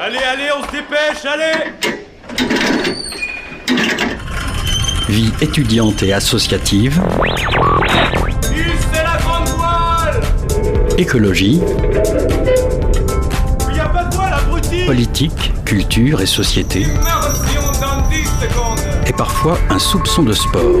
Allez, allez, on se dépêche, allez. Vie étudiante et associative, c'est la grande voile. Écologie, Il y a pas de voile, abruti. Politique, culture et société, Immersion dans 10 secondes. Et parfois un soupçon de sport.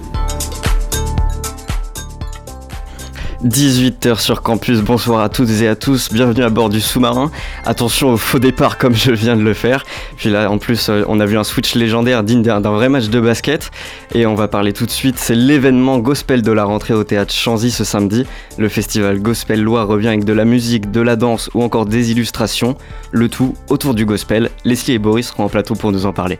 18h sur campus, bonsoir à toutes et à tous, bienvenue à bord du sous-marin. Attention au faux départ comme je viens de le faire. Puis là en plus euh, on a vu un switch légendaire digne d'un vrai match de basket. Et on va parler tout de suite, c'est l'événement gospel de la rentrée au théâtre Chanzy ce samedi. Le festival Gospel Loire revient avec de la musique, de la danse ou encore des illustrations. Le tout autour du gospel. Leslie et Boris seront en plateau pour nous en parler.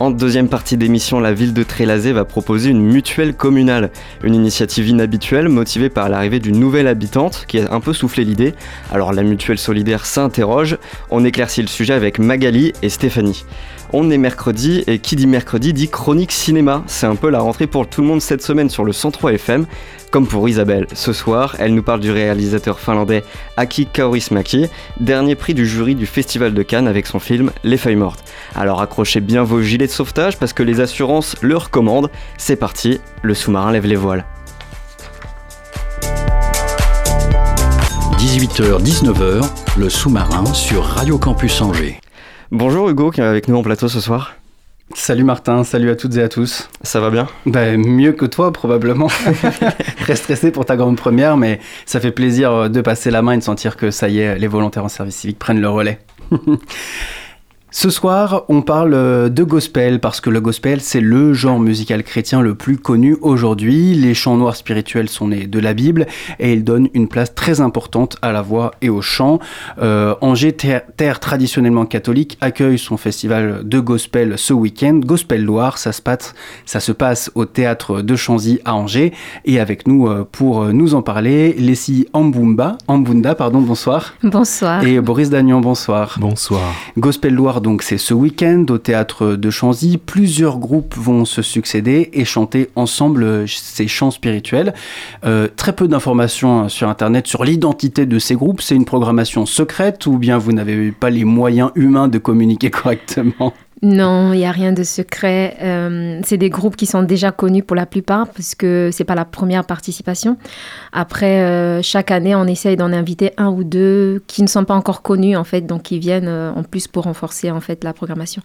En deuxième partie d'émission, la ville de Trélazé va proposer une mutuelle communale, une initiative inhabituelle motivée par l'arrivée d'une nouvelle habitante qui a un peu soufflé l'idée. Alors la mutuelle solidaire s'interroge, on éclaircit le sujet avec Magali et Stéphanie. On est mercredi et qui dit mercredi dit chronique cinéma. C'est un peu la rentrée pour tout le monde cette semaine sur le 103 FM. Comme pour Isabelle, ce soir, elle nous parle du réalisateur finlandais Aki Kaurismäki, dernier prix du jury du Festival de Cannes avec son film Les Feuilles Mortes. Alors accrochez bien vos gilets de sauvetage parce que les assurances le recommandent. C'est parti, le sous-marin lève les voiles. 18h-19h, le sous-marin sur Radio Campus Angers. Bonjour Hugo qui est avec nous en plateau ce soir. Salut Martin, salut à toutes et à tous. Ça va bien? Ben, mieux que toi probablement. Très stressé pour ta grande première, mais ça fait plaisir euh, de passer la main et de sentir que ça y est, les volontaires en service civique prennent le relais. Ce soir, on parle euh, de gospel parce que le gospel, c'est le genre musical chrétien le plus connu aujourd'hui. Les chants noirs spirituels sont nés de la Bible et ils donnent une place très importante à la voix et au chant. Euh, Angers, terre, terre traditionnellement catholique, accueille son festival de gospel ce week-end. Gospel Loire, ça se passe, ça se passe au théâtre de Chanzy à Angers. Et avec nous euh, pour nous en parler, Leslie Ambumba, Ambunda, pardon, bonsoir. Bonsoir. Et Boris Dagnon, bonsoir. Bonsoir. Gospel Loire, donc c'est ce week-end au théâtre de Chanzy. Plusieurs groupes vont se succéder et chanter ensemble ces chants spirituels. Euh, très peu d'informations sur internet sur l'identité de ces groupes. C'est une programmation secrète ou bien vous n'avez pas les moyens humains de communiquer correctement? Non, il n'y a rien de secret. Euh, c'est des groupes qui sont déjà connus pour la plupart, parce que c'est pas la première participation. Après, euh, chaque année, on essaye d'en inviter un ou deux qui ne sont pas encore connus, en fait, donc qui viennent euh, en plus pour renforcer, en fait, la programmation.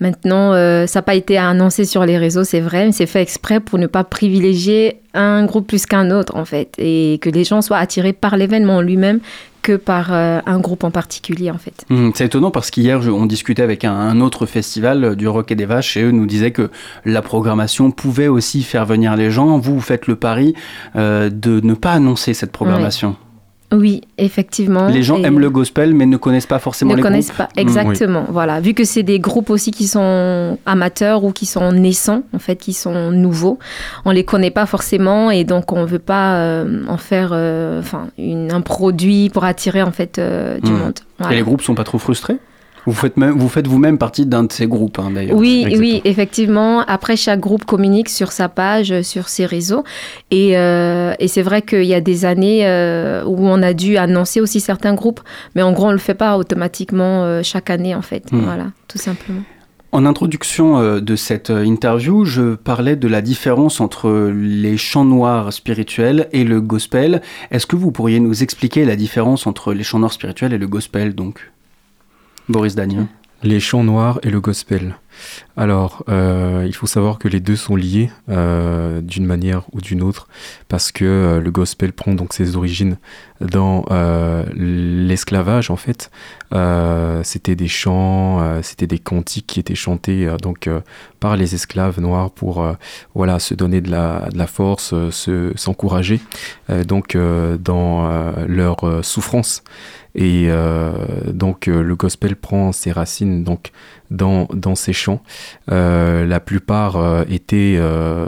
Maintenant, ça n'a pas été annoncé sur les réseaux, c'est vrai, mais c'est fait exprès pour ne pas privilégier un groupe plus qu'un autre, en fait, et que les gens soient attirés par l'événement lui-même que par euh, un groupe en particulier, en fait. Hmm, C'est étonnant parce qu'hier, on discutait avec un, un autre festival euh, du Rock et des Vaches et eux nous disaient que la programmation pouvait aussi faire venir les gens. Vous, vous faites le pari euh, de ne pas annoncer cette programmation. Oui, effectivement. Les gens Et- aiment le gospel mais ne connaissent pas forcément ne les connaissent groupes. pas Hmm. exactement voilà vu que c'est des groupes aussi qui sont amateurs ou qui sont naissants en fait qui sont nouveaux on les connaît pas forcément et donc on veut pas euh, en faire euh, enfin un produit pour attirer en fait euh, du Mm. monde Et les groupes sont pas trop frustrés? Vous faites, même, vous faites vous-même partie d'un de ces groupes hein, d'ailleurs. Oui, Exactement. oui, effectivement. Après, chaque groupe communique sur sa page, euh, sur ses réseaux. Et, euh, et c'est vrai qu'il y a des années euh, où on a dû annoncer aussi certains groupes, mais en gros, on ne le fait pas automatiquement euh, chaque année, en fait. Hmm. Voilà, tout simplement. En introduction de cette interview, je parlais de la différence entre les chants noirs spirituels et le gospel. Est-ce que vous pourriez nous expliquer la différence entre les chants noirs spirituels et le gospel, donc? Boris Dagnon. Les chants noirs et le gospel. Alors, euh, il faut savoir que les deux sont liés euh, d'une manière ou d'une autre, parce que euh, le gospel prend donc ses origines dans l'esclavage en fait. C'était des chants, c'était des cantiques qui étaient chantés donc par les esclaves noirs pour voilà se donner de la, de la force, se s'encourager donc dans leur souffrance. Et euh, donc euh, le gospel prend ses racines donc dans, dans ces chants. Euh, la plupart étaient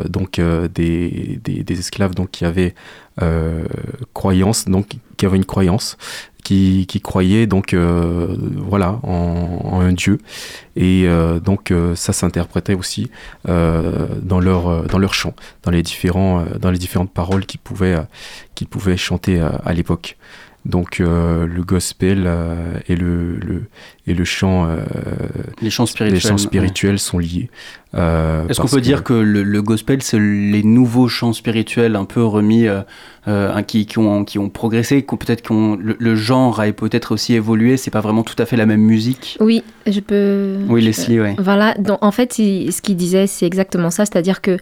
donc des, des, esclaves donc qui avaient croyance, donc qui avaient une croyance, qui, qui croyaient donc voilà en, un dieu et donc ça s'interprétait aussi dans leur dans dans les différents dans les différentes paroles qu'ils pouvaient qu'ils pouvaient chanter à l'époque donc euh, le gospel euh, et, le, le, et le chant, euh, les chants spirituels, les chants spirituels sont liés. Est-ce qu'on peut dire que le, le gospel, c'est les nouveaux chants spirituels un peu remis, qui, qui, ont, qui ont progressé, peut-être que le, le, genre a peut-être aussi évolué, c'est pas vraiment tout à fait la même musique? Oui, je peux... Oui, Leslie, oui. Voilà, donc, en fait, ce qu'il disait, c'est exactement ça, c'est-à-dire que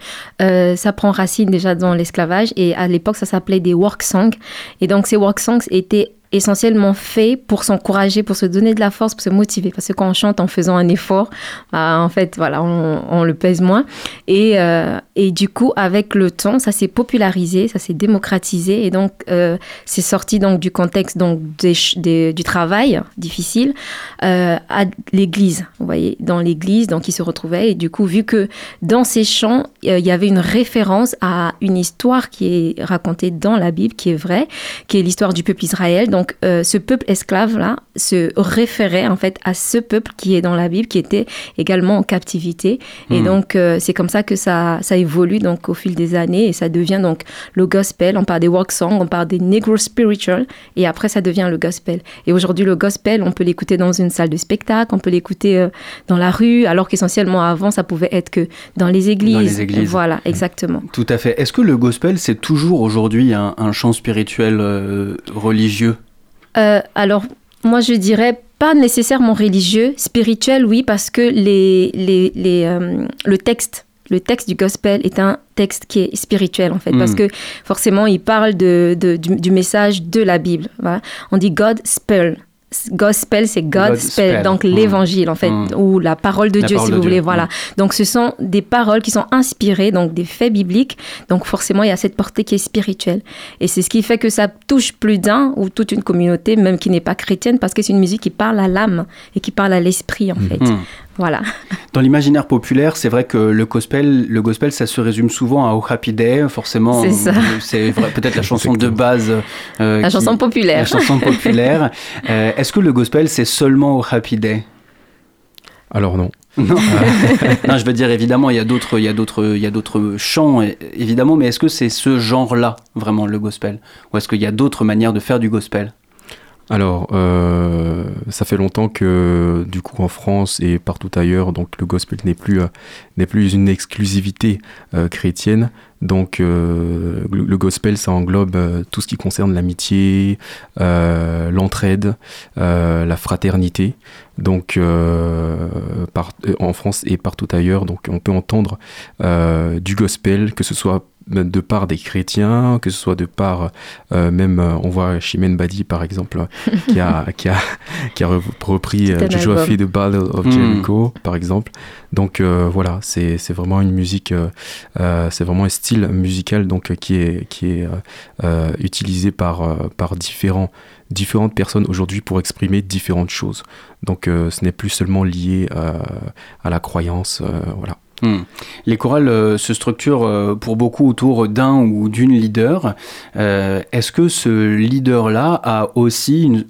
ça prend racine déjà dans l'esclavage, et à l'époque, ça s'appelait des work songs, et donc ces work songs étaient essentiellement fait pour s'encourager, pour se donner de la force, pour se motiver. Parce que quand on chante en faisant un effort, bah, en fait, voilà, on, le pèse moins. Et, euh, et, du coup, avec le temps, ça s'est popularisé, ça s'est démocratisé. Et donc, euh, c'est sorti donc du contexte donc des, du travail difficile euh, à l'église. Vous voyez, dans l'église, donc ils se retrouvaient. Et du coup, vu que dans ces chants, il y avait une référence à une histoire qui est racontée dans la Bible, qui est vraie, qui est l'histoire du peuple Israël. Donc, euh, ce peuple esclave-là se référait en fait à ce peuple qui est dans la Bible, qui était également en captivité. Et hmm. donc, euh, c'est comme ça que ça, ça évolue donc au fil des années et ça devient donc le gospel. On parle des work songs, on parle des negro spiritual et après, ça devient le gospel. Et aujourd'hui, le gospel, on peut l'écouter dans une salle de spectacle, on peut l'écouter euh, dans la rue, alors qu'essentiellement avant, ça pouvait être que dans les églises. Dans les églises. Voilà, exactement. Tout à fait. Est-ce que le gospel, c'est toujours aujourd'hui un, un chant spirituel religieux? Euh, alors, moi, je dirais pas nécessairement religieux, spirituel, oui, parce que les, les, les euh, le texte le texte du gospel est un texte qui est spirituel en fait, parce hmm. que forcément il parle de, de du, message de la Bible. On dit God spell. Gospel, c'est God, spell, donc hmm. l'évangile en fait, hmm. ou la parole de Dieu si vous voulez, voilà. Donc ce sont des paroles qui sont inspirées, donc des faits bibliques, donc forcément il y a cette portée qui est spirituelle. Et c'est ce qui fait que ça touche plus d'un ou toute une communauté, même qui n'est pas chrétienne, parce que c'est une musique qui parle à l'âme et qui parle à l'esprit en fait. Voilà. Dans l'imaginaire populaire, c'est vrai que le gospel, le gospel, ça se résume souvent à Oh Happy Day, forcément. C'est peut-être la chanson de base. Euh, la chanson populaire. La chanson populaire. Euh, est-ce que le gospel, c'est seulement Oh Happy Day? Alors non. Non. non. je veux dire évidemment, il y a d'autres, il y a d'autres, il y a d'autres chants évidemment, mais est-ce que c'est ce genre-là vraiment le gospel, ou est-ce qu'il y a d'autres manières de faire du gospel? Alors, euh, ça fait longtemps que, du coup, en France et partout ailleurs, donc le gospel n'est plus, euh, n'est plus une exclusivité euh, chrétienne. Donc, le, gospel, ça englobe tout ce qui concerne l'amitié, l'entraide, la fraternité. Donc, en France et partout ailleurs, donc on peut entendre du gospel, que ce soit de part des chrétiens, que ce soit de part, euh, même, euh, on voit Chimène Badi par exemple, qui a, qui a, qui a repris euh, Joshua fait The Battle of hmm. Jericho, par exemple. Donc voilà, c'est vraiment une musique, c'est vraiment un style musical donc, qui est, qui est utilisé par, par différents différentes personnes aujourd'hui pour exprimer différentes choses. Donc ce n'est plus seulement lié à la croyance, voilà. Hmm. Les chorales euh, se structurent euh, pour beaucoup autour d'un ou d'une leader. Euh, est-ce que ce leader-là a aussi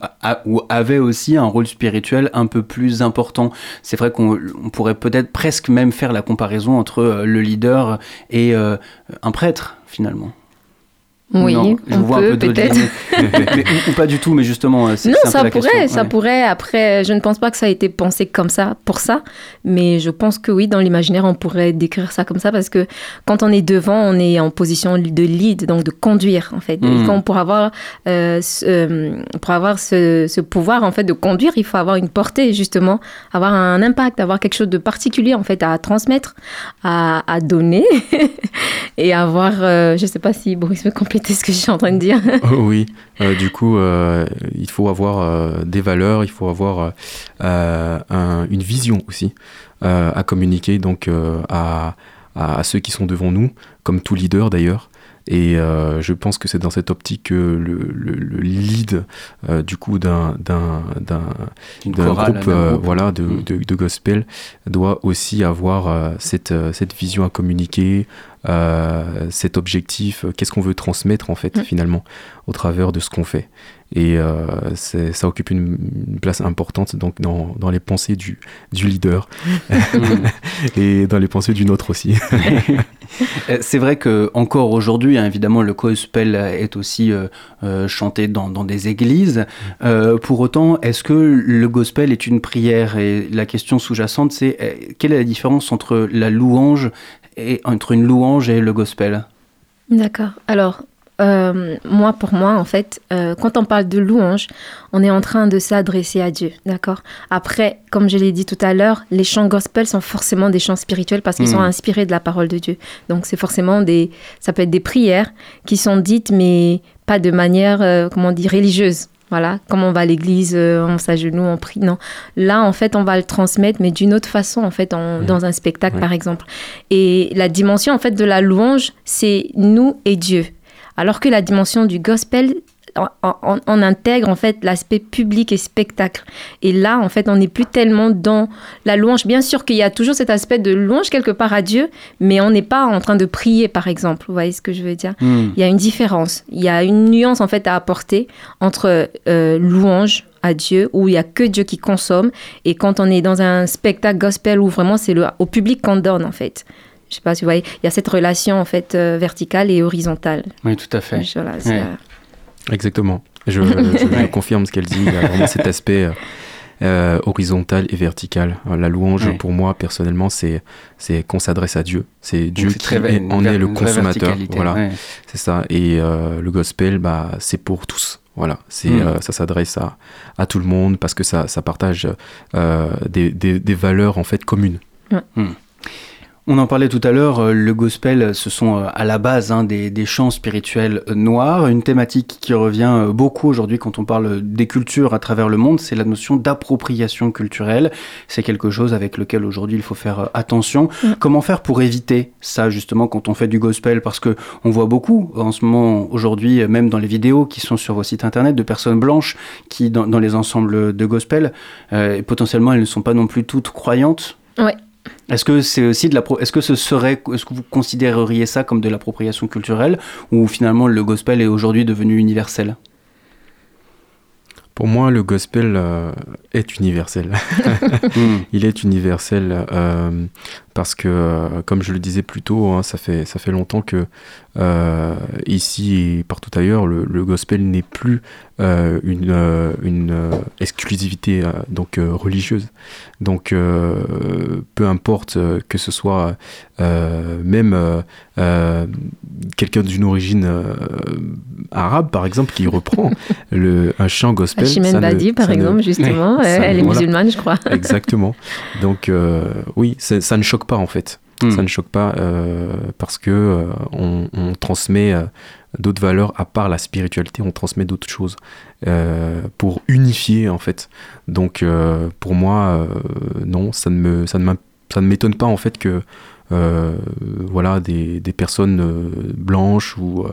ou avait aussi un rôle spirituel un peu plus important? C'est vrai qu'on pourrait peut-être presque même faire la comparaison entre le leader et un prêtre finalement. Oui, je on peut, peut-être. ou, pas du tout, mais justement, euh, c'est Non, ça pourrait, ça pourrait. Après, je ne pense pas que ça a été pensé comme ça, pour ça. Mais je pense que oui, dans l'imaginaire, on pourrait décrire ça comme ça parce que quand on est devant, on est en position de lead, donc de conduire, en fait. Et quand pour avoir, euh, ce, pour avoir ce, ce, pouvoir, en fait, de conduire, il faut avoir une portée, justement, avoir un impact, avoir quelque chose de particulier, en fait, à transmettre, à, à donner et avoir, je ne sais pas si Boris veut compléter ce que je suis en train de dire. Oh oui, euh, du coup, euh, il faut avoir euh, des valeurs, il faut avoir une vision aussi à communiquer donc à, à, ceux qui sont devant nous, comme tout leader d'ailleurs. Et euh, je pense que c'est dans cette optique que le, le, lead euh, du coup d'un d'un groupe euh, voilà de, mm. de, de, gospel doit aussi avoir cette cette vision à communiquer, euh, cet objectif, euh, qu'est-ce qu'on veut transmettre en fait Mm. finalement au travers de ce qu'on fait. Et euh, ça occupe une, une place importante donc dans, dans les pensées du, du leader et dans les pensées du nôtre aussi. C'est vrai que encore aujourd'hui, hein, évidemment, le gospel est aussi euh, euh, chanté dans, dans des églises. Euh, pour autant, est-ce que le gospel est une prière? Et la question sous-jacente, c'est euh, quelle est la différence entre la louange et entre une louange et le gospel D'accord. Alors, euh, moi, pour moi, en fait, euh, quand on parle de louange, on est en train de s'adresser à Dieu, d'accord? Après, comme je l'ai dit tout à l'heure, les chants gospel sont forcément des chants spirituels parce qu'ils sont inspirés de la parole de Dieu. Donc, c'est forcément des, ça peut être des prières qui sont dites, mais pas de manière, euh, comment on dit, religieuse. Voilà, comme on va à l'église, euh, on s'agenouille, on prie. Non, là, en fait, on va le transmettre, mais d'une autre façon, en fait, en- Mm. dans un spectacle, Ouais. par exemple. Et la dimension, en fait, de la louange, c'est nous et Dieu. Alors que la dimension du gospel, on, on- on intègre en fait l'aspect public et spectacle. Et là, en fait, on n'est plus tellement dans la louange. Bien sûr qu'il y a toujours cet aspect de louange quelque part à Dieu, mais on n'est pas en train de prier, par exemple. Vous voyez ce que je veux dire? Hmm. Il y a une différence. Il y a une nuance en fait à apporter entre euh, louange à Dieu, où il y a que Dieu qui consomme, et quand on est dans un spectacle gospel où vraiment c'est le- au public qu'on donne en fait. Je sais pas si vous voyez, il y a cette relation en fait euh, verticale et horizontale. Oui, tout à fait. Voilà, Ouais. Exactement. Je, je- je confirme ce qu'elle dit. Il y a vraiment cet aspect euh, euh, horizontal et vertical. Euh, La louange, Ouais. pour moi, personnellement, c'est c'est qu'on s'adresse à Dieu. C'est Dieu qui très- est- en est le consommateur. Voilà, ouais. c'est ça. Et euh, le gospel, bah, c'est pour tous. Voilà, c'est Mm. euh, ça s'adresse à, à tout le monde parce que ça, ça partage euh, des, des, des valeurs en fait communes. On en parlait tout à l'heure, euh, le gospel, ce sont euh, à la base hein, des, des chants spirituels euh, noirs. Une thématique qui revient euh, beaucoup aujourd'hui quand on parle des cultures à travers le monde, c'est la notion d'appropriation culturelle. C'est quelque chose avec lequel aujourd'hui il faut faire euh, attention. Mm. Comment faire pour éviter ça justement quand on fait du gospel? Parce que on voit beaucoup en ce moment aujourd'hui, euh, même dans les vidéos qui sont sur vos sites internet, de personnes blanches qui, dans, dans les ensembles de gospel, euh, potentiellement elles ne sont pas non plus toutes croyantes. Ouais. Est-ce que c'est aussi de la, est-ce que ce serait, est-ce que vous considéreriez ça comme de l'appropriation culturelle ou finalement le gospel est aujourd'hui devenu universel? Pour moi, le gospel euh, est universel. Hmm. Il est universel euh, parce que, euh, comme je le disais plus tôt, hein, ça, fait, ça fait longtemps que euh, ici et partout ailleurs, le, le gospel n'est plus euh, une, euh, une exclusivité donc religieuse. Donc, peu importe que ce soit même quelqu'un d'une origine arabe, par exemple, qui reprend le, un chant gospel. Chimène Badi, par ne- exemple, justement, elle est voilà. musulmane, je crois. Exactement. Donc oui, ça ne choque pas en fait. Hmm. Ça ne choque pas euh, parce que euh, on, on transmet euh, d'autres valeurs à part la spiritualité, on transmet d'autres choses pour unifier en fait. Donc pour moi, non, ça ne me, ça ne ça ne m'étonne pas en fait que voilà des, des personnes blanches ou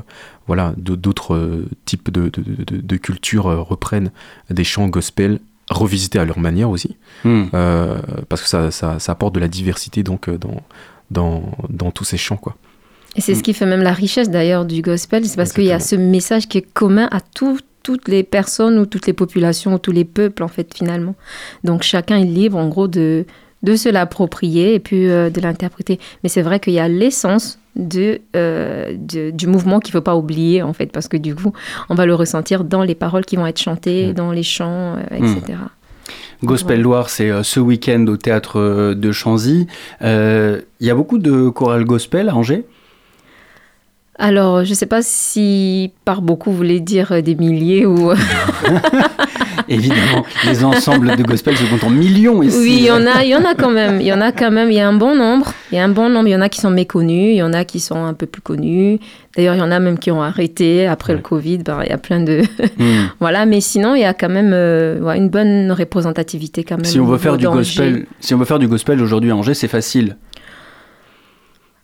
voilà d'autres types de, de, de, de cultures reprennent des chants gospel revisités à leur manière aussi Hmm. euh, parce que ça, ça, ça apporte de la diversité donc euh, dans, dans, dans tous ces chants quoi. Et c'est ce qui fait même la richesse d'ailleurs du gospel, c'est parce qu'il y a ce message qui est commun à tout- toutes les personnes ou toutes les populations ou tous les peuples en fait finalement. Donc chacun est libre en gros de, de se l'approprier et puis euh, de l'interpréter. Mais c'est vrai qu'il y a l'essence de, euh, de- du mouvement qu'il ne faut pas oublier en fait parce que du coup on va le ressentir dans les paroles qui vont être chantées, Mm. dans les chants, euh, etc. Gospel Loire, c'est euh, ce week-end au théâtre de Chanzy. Euh, Il y a beaucoup de chorales gospel à Angers? Alors, je ne sais pas si par beaucoup vous voulez dire euh, des milliers ou... Évidemment, les ensembles de gospel se comptent en millions ici. Oui, il y en a, il y en a quand même. Il y en a quand même. Il y a un bon nombre. Il y a un bon nombre. Il y en a qui sont méconnus. Il y en a qui sont un peu plus connus. D'ailleurs, il y en a même qui ont arrêté après le Covid. Ben, il y a plein de Hmm. voilà. Mais sinon, il y a quand même euh, une bonne représentativité quand même. Si on veut faire du gospel, si on veut faire du gospel aujourd'hui à Angers, c'est facile.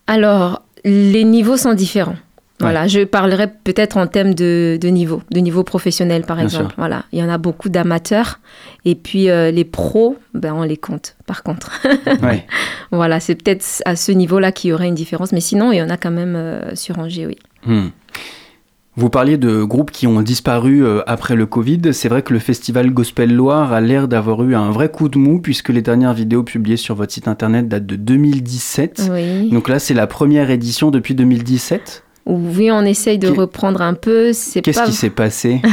Alors, les niveaux sont différents. Voilà, je parlerai peut-être en termes de, de niveau, de niveau professionnel par Bien exemple. sûr. Voilà, il y en a beaucoup d'amateurs et puis euh, les pros, ben on les compte. Par contre, Ouais. voilà, c'est peut-être à ce niveau-là qu'il y aurait une différence, mais sinon il y en a quand même euh, sur Angers, oui. Hmm. Vous parliez de groupes qui ont disparu euh, après le Covid. C'est vrai que le festival Gospel Loire a l'air d'avoir eu un vrai coup de mou puisque les dernières vidéos publiées sur votre site internet datent de 2017. Oui. Donc là, c'est la première édition depuis 2017. Oui, on essaye de reprendre un peu. Qu'est-ce pas qui s'est passé?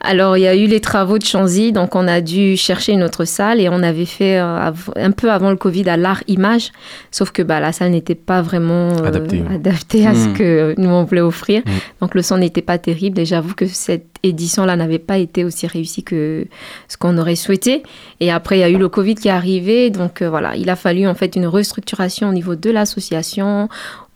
Alors, il y a eu les travaux de Chanzy, donc on a dû chercher une autre salle et on avait fait euh, un peu avant le Covid à l'art image, sauf que bah, la salle n'était pas vraiment euh, Adaptée, ouais. adaptée à ce Mm. que nous on voulait offrir. Mm. Donc le son n'était pas terrible et j'avoue que cette édition-là n'avait pas été aussi réussie que ce qu'on aurait souhaité. Et après, il y a eu le Covid qui est arrivé, donc euh, voilà, il a fallu en fait une restructuration au niveau de l'association,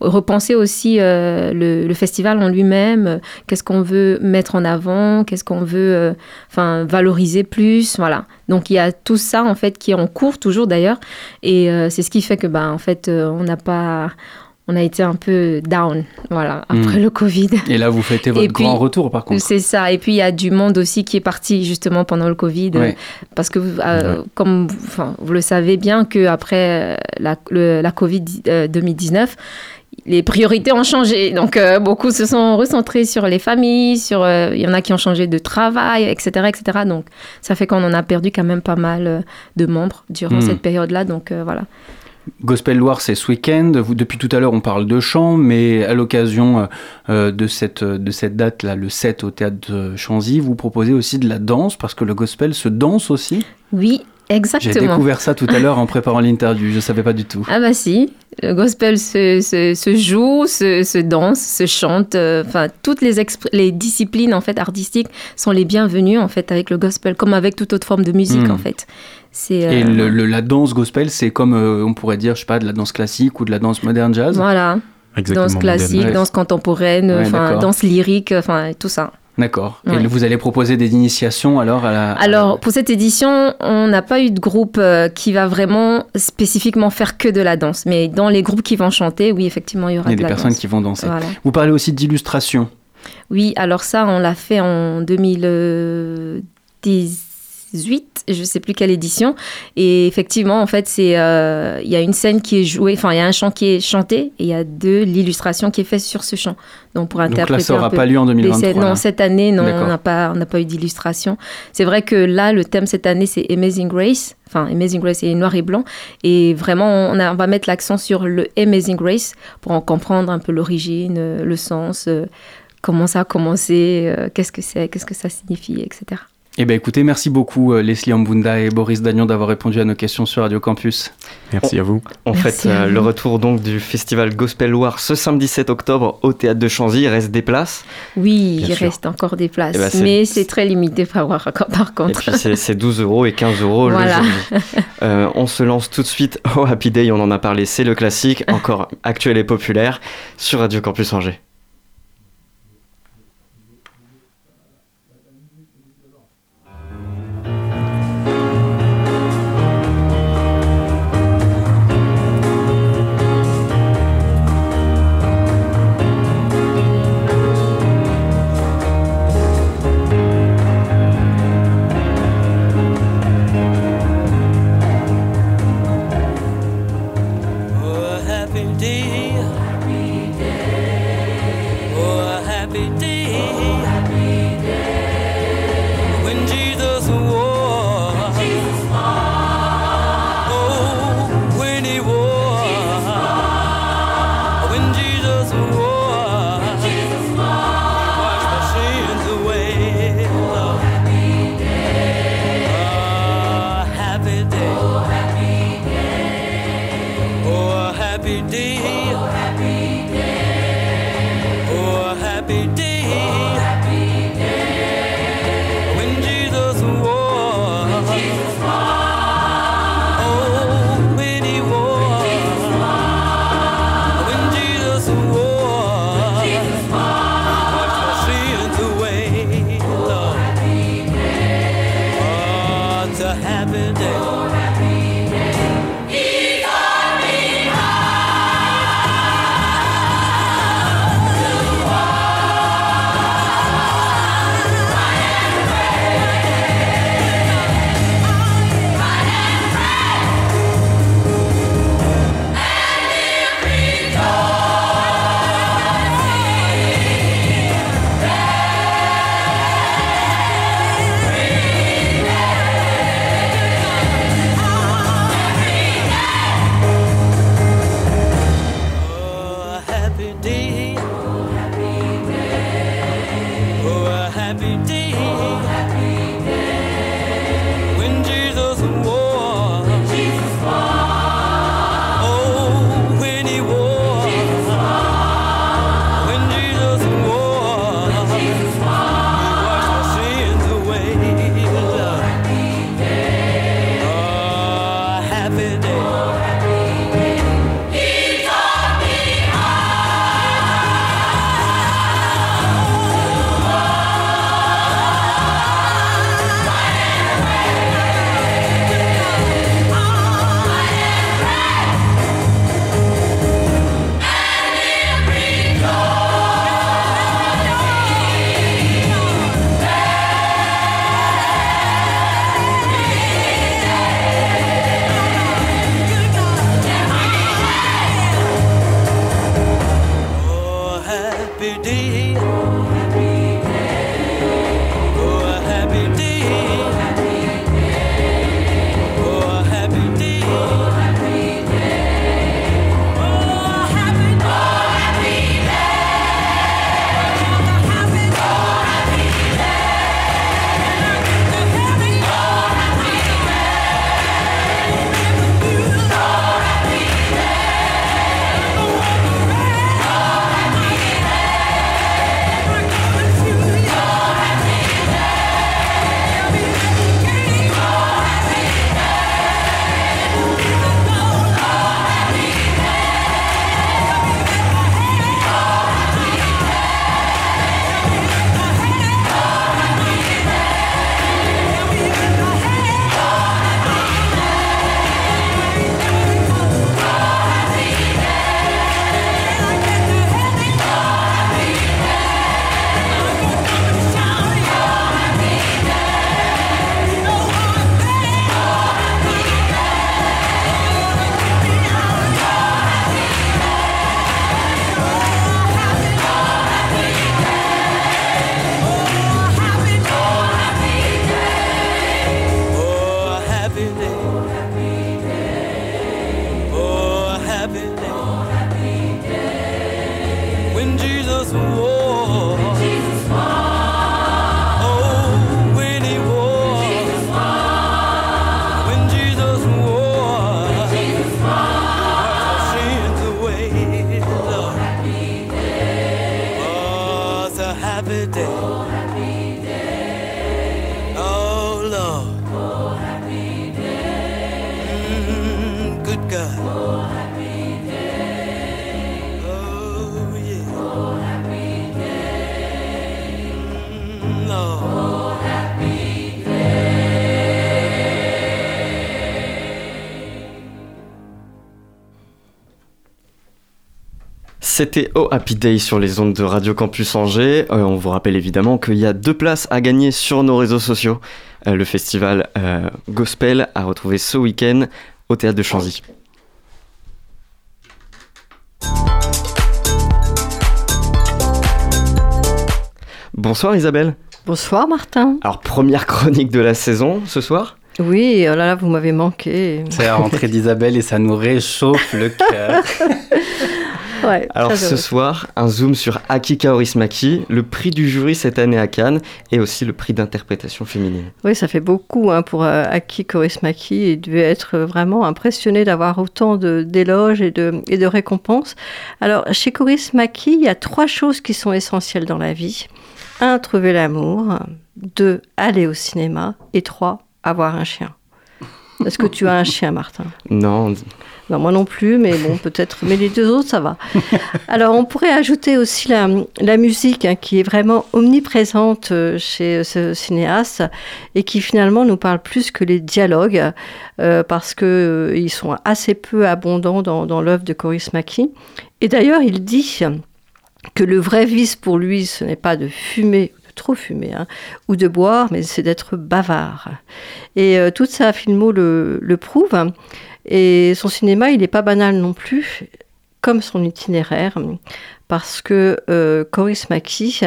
repenser aussi euh, le, le festival en lui-même, euh, qu'est-ce qu'on veut mettre en avant, qu'est-ce qu'on veut euh, enfin valoriser plus, voilà. Donc il y a tout ça en fait qui est en cours toujours d'ailleurs et c'est ce qui fait que bah en fait on n'a pas on a été un peu down, voilà, après Mm. le Covid. Et là, vous fêtez votre puis- grand retour, par contre. C'est ça. Et puis il y a du monde aussi qui est parti justement pendant le Covid, euh, parce que euh, comme vous- le savez bien que après euh, la, le- la Covid euh, 2019, les priorités ont changé. Donc euh, beaucoup se sont recentrés sur les familles, sur euh, il y en a qui ont changé de travail, etc., etc. Donc ça fait qu'on en a perdu quand même pas mal euh, de membres durant Mm. cette période-là. Donc euh, voilà. Gospel Loire, c'est ce week-end. Depuis tout à l'heure, on parle de chant, mais à l'occasion euh, de cette, de cette date-là, le 7 au théâtre de Chanzy, vous proposez aussi de la danse, parce que le gospel se danse aussi? Oui, J'ai exactement. découvert ça tout à l'heure en préparant l'interview, je ne savais pas du tout. Ah bah si, le gospel se, se, se joue, se, se danse, se chante, euh, enfin toutes les, disciplines en fait artistiques sont les bienvenues en fait avec le gospel, comme avec toute autre forme de musique Mm. en fait. Et euh, le- le- la danse gospel, c'est comme euh, on pourrait dire, je sais pas, de la danse classique ou de la danse moderne jazz. voilà, Exactement. danse classique, moderne. Danse contemporaine, Ouais, danse lyrique, enfin tout ça. D'accord. Et vous allez proposer des initiations alors à la. Alors, pour cette édition, on n'a pas eu de groupe euh, qui va vraiment spécifiquement faire que de la danse. Mais dans les groupes qui vont chanter, oui, effectivement, il y aura il y a de des la personnes danse. qui vont danser. Voilà. Vous parlez aussi d'illustration. Oui, alors ça, on l'a fait en 2018, je sais plus quelle édition. Et effectivement, en fait, c'est euh, il y a une scène qui est jouée, enfin, il y a un chant qui est chanté et il y a de l'illustration qui est faite sur ce chant. Donc, pour Donc interpréter là, ça n'aura pas lieu en les 2023. scènes. Non, là. cette année, non, on n'a pas, on n'a pas eu d'illustration. C'est vrai que là, le thème cette année, c'est Amazing Grace. Enfin, Amazing Grace, c'est noir et blanc. Et vraiment, on, a- on va mettre l'accent sur le Amazing Grace pour en comprendre un peu l'origine, le sens, euh, comment ça a commencé, euh, qu'est-ce que c'est, qu'est-ce que ça signifie, etc. Eh bien, écoutez, merci beaucoup, euh, Leslie Ambunda et Boris Dagnon, d'avoir répondu à nos questions sur Radio Campus. Merci à vous. On Merci fait euh, le retour donc du festival Gospel Loire ce samedi 7 octobre au théâtre de Chanzy. Il reste des places? Oui, Bien il sûr. reste encore des places, Eh ben, mais c'est très limité par, par contre. c'est c'est 12 euros et 15 euros Voilà. le. Euh, on se lance tout de suite au Happy Day. On en a parlé, c'est le classique, encore actuel et populaire sur Radio Campus Angers. C'était Oh Happy Day sur les ondes de Radio Campus Angers. Euh, on vous rappelle évidemment qu'il y a deux places à gagner sur nos réseaux sociaux. Euh, le festival euh, Gospel à retrouver ce week-end au théâtre de Chanzy. Bonsoir Isabelle. Bonsoir Martin. Alors première chronique de la saison ce soir. Oui, oh là là, vous m'avez manqué. C'est la rentrée d'Isabelle et ça nous réchauffe le cœur. Ouais, Alors ce soir, un zoom sur Aki Kaurismäki, le prix du jury cette année à Cannes et aussi le prix d'interprétation féminine. Oui, ça fait beaucoup hein, pour euh, Aki Kaurismäki. Il devait être vraiment impressionné d'avoir autant d'éloges et de, et de récompenses. Alors, chez Kaurismäki, il y a trois choses qui sont essentielles dans la vie. Un, trouver l'amour. Deux, aller au cinéma. Et trois, avoir un chien. Est-ce que tu as un chien, Martin? Non, Non, moi non plus, mais bon, peut-être. Mais les deux autres, ça va. Alors, on pourrait ajouter aussi la, la musique, hein, qui est vraiment omniprésente euh, chez ce cinéaste et qui finalement nous parle plus que les dialogues, euh, parce que euh, ils sont assez peu abondants dans, dans l'œuvre de Coris Maki. Et d'ailleurs, il dit que le vrai vice pour lui, ce n'est pas de fumer, trop fumer, hein, ou de boire, mais c'est d'être bavard. Et euh, toute sa filmo le, le prouve. Et son cinéma, il n'est pas banal non plus, comme son itinéraire, parce que euh, Coris Maki,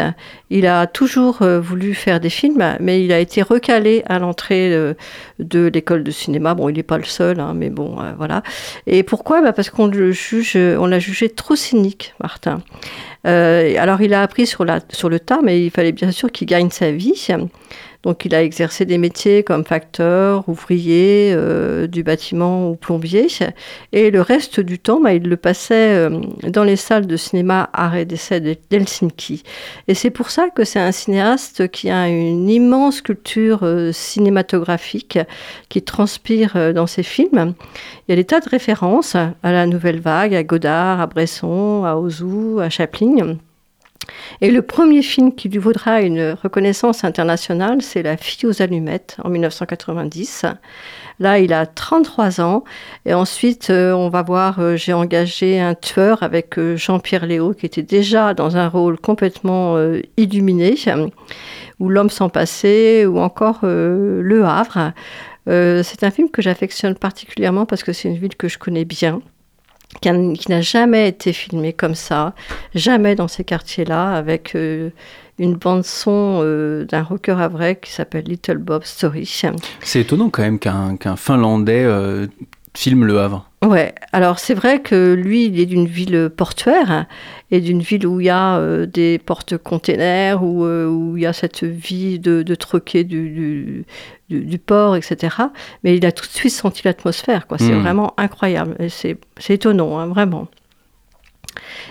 il a toujours euh, voulu faire des films, mais il a été recalé à l'entrée euh, de l'école de cinéma. Bon, il n'est pas le seul, hein, mais bon, voilà. Et pourquoi? Bah, Parce qu'on le juge, on l'a jugé trop cynique, Martin. Alors, il a appris sur, sur le tas, mais il fallait bien sûr qu'il gagne sa vie. Donc, il a exercé des métiers comme facteur, ouvrier euh, du bâtiment ou plombier. Et le reste du temps, bah, il le passait euh, dans les salles de cinéma art et d'essai de- d'Helsinki. Et c'est pour ça que c'est un cinéaste qui a une immense culture euh, cinématographique qui transpire dans ses films. Il y a des tas de références à la Nouvelle Vague, à Godard, à Bresson, à Ozu, à Chaplin. Et le premier film qui lui vaudra une reconnaissance internationale, c'est La fille aux allumettes en 1990. Là, il a 33 ans. Et ensuite, euh, on va voir, euh, j'ai engagé un tueur avec euh, Jean-Pierre Léo, qui était déjà dans un rôle complètement illuminé, ou L'homme sans passé, ou encore Le Havre. C'est un film que j'affectionne particulièrement parce que c'est une ville que je connais bien qui n'a jamais été filmé comme ça, jamais dans ces quartiers-là, avec euh, une bande son euh, d'un rocker à vrai qui s'appelle Little Bob Story. C'est étonnant quand même qu'un qu'un Finlandais euh, filme Le Havre. Ouais, alors c'est vrai que lui, il est d'une ville portuaire et d'une ville où il y a euh, des portes-containers, où, euh, où il y a cette vie de, de troquer du, du, du- du port, etc. Mais il a tout de suite senti l'atmosphère, quoi. C'est Mm. vraiment incroyable. C'est étonnant, hein, vraiment.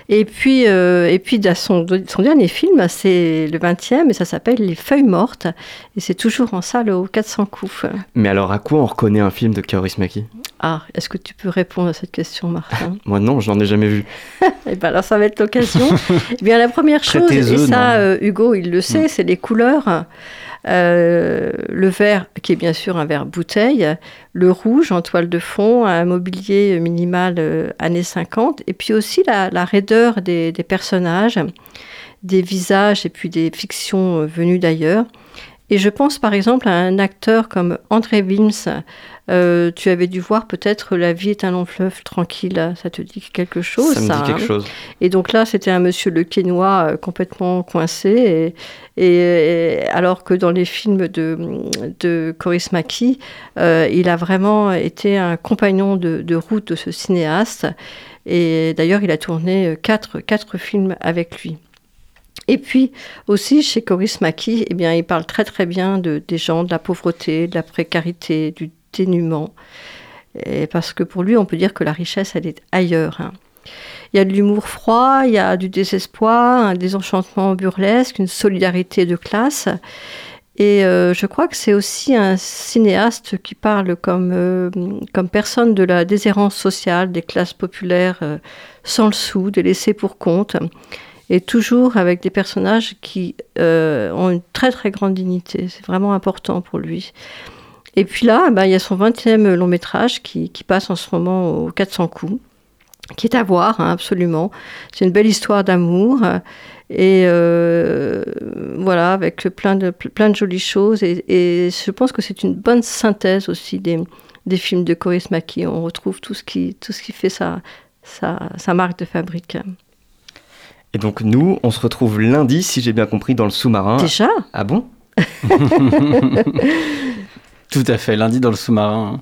Et puis, euh, et puis dans son, son dernier film, c'est le 20e, et ça s'appelle Les Feuilles Mortes. Et c'est toujours en salle au 400 coups. Mais alors, à quoi on reconnaît un film de Kaurismäki Ah, est-ce que tu peux répondre à cette question, Martin? Moi, non, je n'en ai jamais vu. Eh ben alors ça va être l'occasion. eh bien la première chose, et ça euh, Hugo il le sait, c'est les couleurs. Euh, le vert qui est bien sûr un vert bouteille, le rouge en toile de fond, un mobilier minimal euh, années 50, et puis aussi la, la raideur des, des personnages, des visages et puis des fictions euh, venues d'ailleurs. Et je pense par exemple à un acteur comme André Wilms. Euh, tu avais dû voir peut-être La vie est un long fleuve tranquille. Ça te dit quelque chose ça me dit hein quelque chose. et donc là, c'était un monsieur le Quénois euh, complètement coincé. Et, et- et alors que dans les films de, de Coris Maki, euh, il a vraiment été un compagnon de, de route de ce cinéaste. Et d'ailleurs, il a tourné quatre, quatre films avec lui. Et puis aussi chez Coris Maki, eh bien, il parle très très bien de, des gens, de la pauvreté, de la précarité, du dénuement. Parce que pour lui, on peut dire que la richesse, elle est ailleurs. hein. Il y a de l'humour froid, il y a du désespoir, un désenchantement burlesque, une solidarité de classe. Et euh, je crois que c'est aussi un cinéaste qui parle comme, euh, comme personne de la déshérence sociale des classes populaires euh, sans le sou, des laissés pour compte, et toujours avec des personnages qui euh, ont une très très grande dignité. C'est vraiment important pour lui. Et puis là, ben, il y a son 20e long métrage qui, passe en ce moment au 400 coups qui est à voir, hein, absolument. C'est une belle histoire d'amour. Et euh, voilà, avec plein de, plein de jolies choses. Et, je pense que c'est une bonne synthèse aussi des, films de Coris Maki. On retrouve tout ce qui, tout ce qui fait sa, sa marque de fabrique. Et donc, nous, on se retrouve lundi, si j'ai bien compris, dans le sous-marin. Déjà? Ah bon? Tout à fait, lundi dans le sous-marin.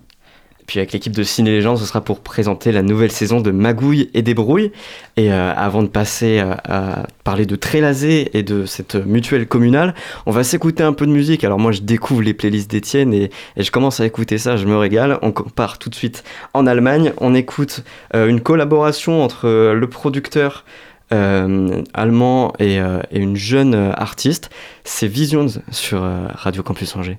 Puis avec l'équipe de Ciné Légende, ce sera pour présenter la nouvelle saison de Magouille et des Brouilles. Et euh, avant de passer euh, à parler de Trélazé et de cette mutuelle communale, on va s'écouter un peu de musique. Alors moi, je découvre les playlists d'Étienne et, et je commence à écouter ça, je me régale. On part tout de suite en Allemagne. On écoute euh, une collaboration entre euh, le producteur euh, allemand et, euh, et une jeune euh, artiste. C'est Visions sur Radio Campus Angers.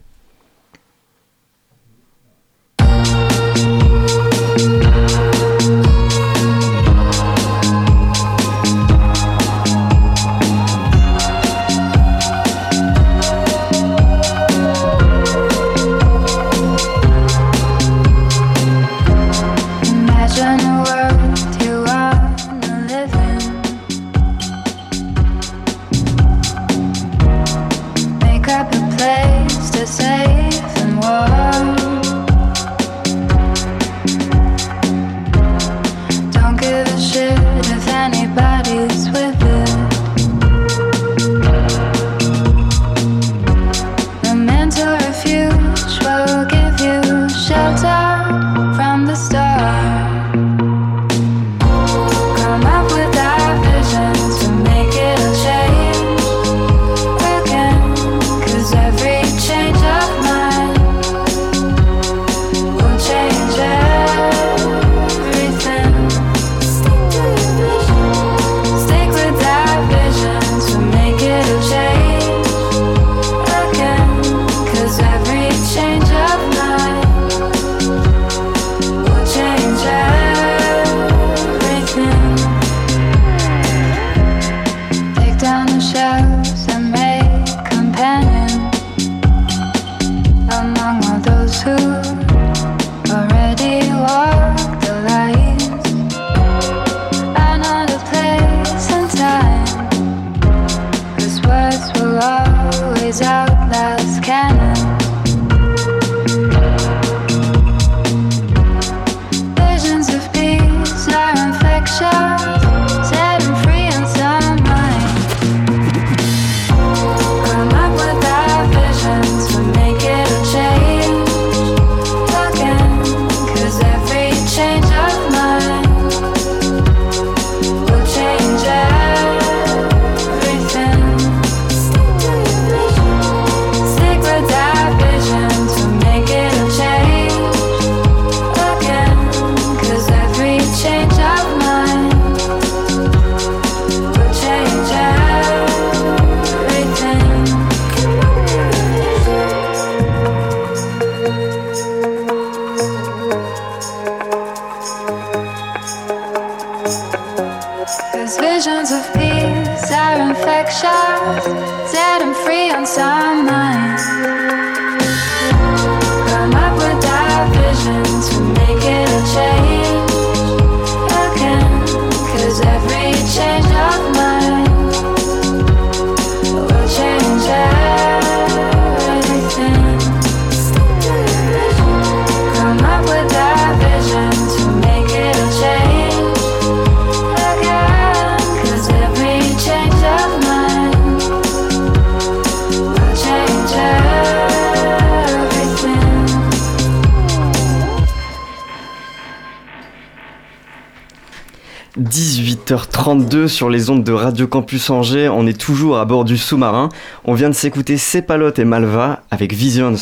18h32 sur les ondes de Radio Campus Angers, on est toujours à bord du sous-marin. On vient de s'écouter Cepalote et Malva avec Visions.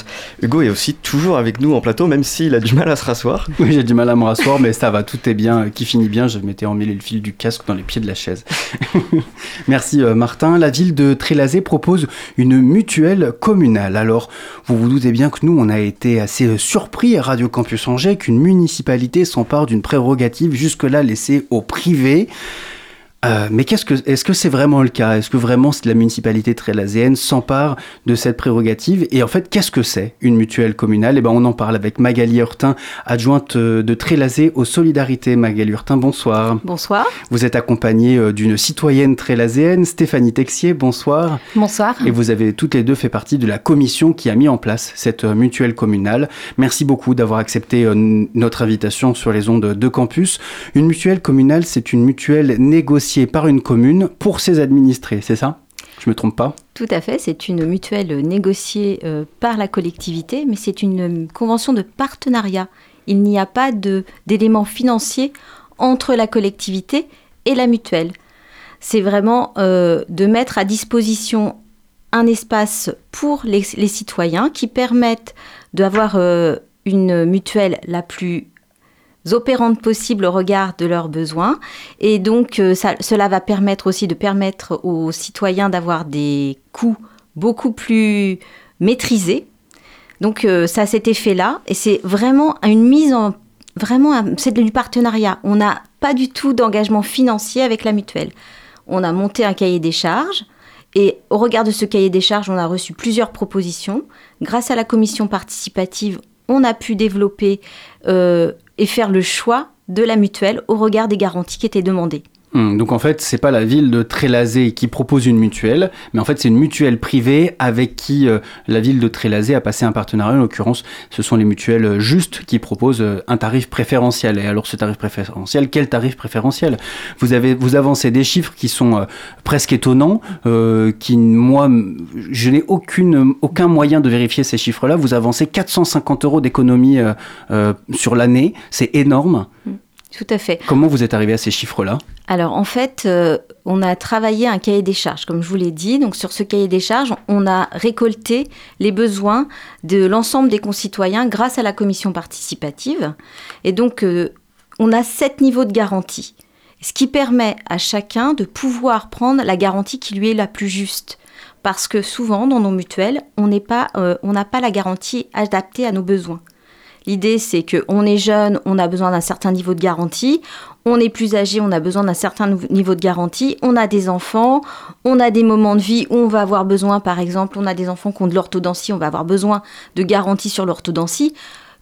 Hugo est aussi toujours avec nous en plateau, même s'il a du mal à se rasseoir. Oui, j'ai du mal à me rasseoir, mais ça va, tout est bien, qui finit bien. Je m'étais emmêlé le fil du casque dans les pieds de la chaise. Merci euh, Martin. La ville de Trélazé propose une mutuelle communale. Alors, vous vous doutez bien que nous, on a été assez euh, surpris à Radio Campus Angers qu'une municipalité s'empare d'une prérogative jusque-là laissée au privé. Euh, mais qu'est-ce que, est-ce que c'est vraiment le cas? Est-ce que vraiment la municipalité trélazéenne s'empare de cette prérogative? Et en fait, qu'est-ce que c'est une mutuelle communale? Eh ben, on en parle avec Magali Hurtin, adjointe euh, de Trélazé aux Solidarités. Magali Hurtin, bonsoir. Bonsoir. Vous êtes accompagnée euh, d'une citoyenne trélazéenne, Stéphanie Texier, bonsoir. Bonsoir. Et vous avez toutes les deux fait partie de la commission qui a mis en place cette euh, mutuelle communale. Merci beaucoup d'avoir accepté notre invitation sur les ondes de campus. Une mutuelle communale, c'est une mutuelle négociée par une commune pour ses administrés, c'est ça? Je me trompe pas? Tout à fait, c'est une mutuelle négociée euh, par la collectivité, mais c'est une euh, convention de partenariat. Il n'y a pas d'éléments financiers entre la collectivité et la mutuelle. C'est vraiment euh, de mettre à disposition un espace pour les, citoyens qui permettent d'avoir une mutuelle la plus opérantes possibles au regard de leurs besoins. Et donc, euh, cela va permettre aussi de permettre aux citoyens d'avoir des coûts beaucoup plus maîtrisés. Donc, euh, ça a cet effet-là. Et c'est vraiment une mise en... Vraiment, c'est du partenariat. On n'a pas du tout d'engagement financier avec la mutuelle. On a monté un cahier des charges. Et au regard de ce cahier des charges, on a reçu plusieurs propositions. Grâce à la commission participative, on a pu développer euh, et faire le choix de la mutuelle au regard des garanties qui étaient demandées. Hum, donc en fait, c'est pas la ville de Trélazé qui propose une mutuelle, mais en fait c'est une mutuelle privée avec qui euh, la ville de Trélazé a passé un partenariat. En l'occurrence, ce sont les mutuelles euh, justes qui proposent euh, un tarif préférentiel. Et alors ce tarif préférentiel, quel tarif préférentiel? Vous avez vous avancez des chiffres qui sont presque étonnants, qui moi je n'ai aucune aucun moyen de vérifier ces chiffres-là. Vous avancez 450 euros d'économie sur l'année, c'est énorme. Tout à fait. Comment vous êtes arrivé à ces chiffres-là? Alors en fait, euh, on a travaillé un cahier des charges, comme je vous l'ai dit. Donc sur ce cahier des charges, on a récolté les besoins de l'ensemble des concitoyens grâce à la commission participative. Et donc euh, on a sept niveaux de garantie, ce qui permet à chacun de pouvoir prendre la garantie qui lui est la plus juste. Parce que souvent, dans nos mutuelles, on pas, euh, on n'a pas la garantie adaptée à nos besoins. L'idée, c'est qu'on est jeune, on a besoin d'un certain niveau de garantie. On est plus âgé, on a besoin d'un certain niveau de garantie. On a des enfants, on a des moments de vie où on va avoir besoin, par exemple, on a des enfants qui ont de l'orthodontie, on va avoir besoin de garantie sur l'orthodontie.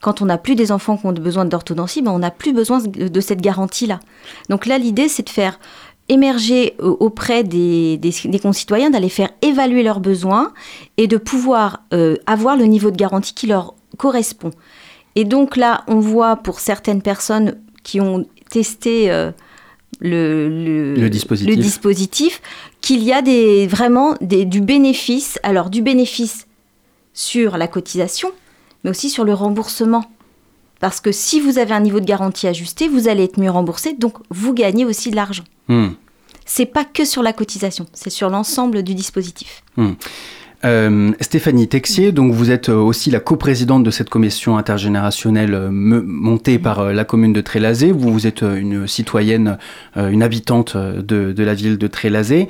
Quand on n'a plus des enfants qui ont besoin d'orthodontie, ben on n'a plus besoin de cette garantie-là. Donc là, l'idée, c'est de faire émerger euh, auprès des concitoyens, d'aller faire évaluer leurs besoins et de pouvoir euh, avoir le niveau de garantie qui leur correspond. Et donc là, on voit pour certaines personnes qui ont testé euh, le, le, Le dispositif. qu'il y a des, vraiment des, du bénéfice, alors du bénéfice sur la cotisation, mais aussi sur le remboursement. Parce que si vous avez un niveau de garantie ajusté, vous allez être mieux remboursé, donc vous gagnez aussi de l'argent. Hum. C'est pas que sur la cotisation, c'est sur l'ensemble du dispositif. Hum. Euh, Stéphanie Texier, donc vous êtes euh, aussi la coprésidente de cette commission intergénérationnelle euh, montée par la commune de Trélazé. Vous, êtes une citoyenne, une habitante de, la ville de Trélazé.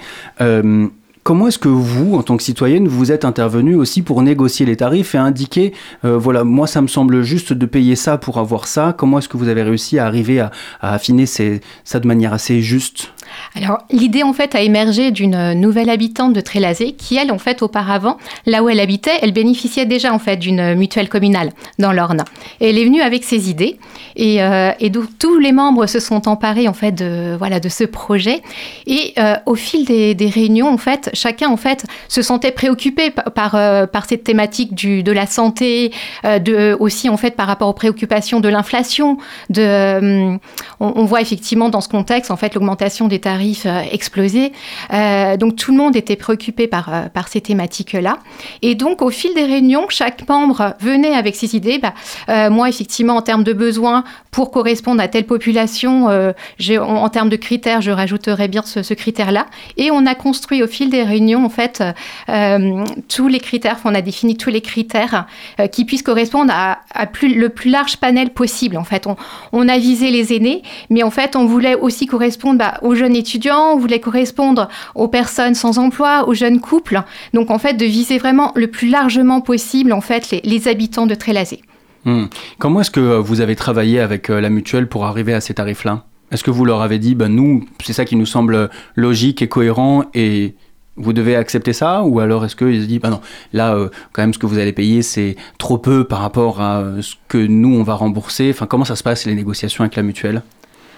Comment est-ce que vous, en tant que citoyenne, vous êtes intervenue aussi pour négocier les tarifs et indiquer, euh, voilà, moi ça me semble juste de payer ça pour avoir ça. Comment est-ce que vous avez réussi à arriver à, affiner ça de manière assez juste? Alors, l'idée, en fait, a émergé d'une nouvelle habitante de Trélazé qui, elle, en fait, auparavant, là où elle habitait, elle bénéficiait déjà, en fait, d'une mutuelle communale dans l'Orne. Et elle est venue avec ses idées. Et, euh, donc, tous les membres se sont emparés, en fait, de, voilà, de ce projet. Et euh, au fil des, des réunions, en fait, chacun en fait se sentait préoccupé euh, par cette thématique du, de la santé, euh, de aussi en fait par rapport aux préoccupations de l'inflation. Euh, on, voit effectivement dans ce contexte en fait l'augmentation des tarifs exploser. Donc tout le monde était préoccupé par par ces thématiques-là. Et donc au fil des réunions, chaque membre venait avec ses idées. Bah, moi effectivement en termes de besoins pour correspondre à telle population, en termes de critères, je rajouterais bien ce, ce critère-là. Et on a construit au fil des réunions, en fait, euh, tous les critères, on a défini tous les critères euh, qui puissent correspondre à, plus, le plus large panel possible. En fait, on, on a visé les aînés, mais en fait, on voulait aussi correspondre bah, aux jeunes étudiants, on voulait correspondre aux personnes sans emploi, aux jeunes couples. Donc, en fait, de viser vraiment le plus largement possible, en fait, les, habitants de Trélazé. Hmm. Comment est-ce que euh, vous avez travaillé avec la mutuelle pour arriver à ces tarifs-là? Est-ce que vous leur avez dit, ben, nous, c'est ça qui nous semble logique et cohérent vous devez accepter ça Ou alors est-ce qu'ils se disent, ben non, là, euh, quand même, ce que vous allez payer, c'est trop peu par rapport à euh, ce que nous, on va rembourser. Enfin, comment ça se passe, les négociations avec la mutuelle?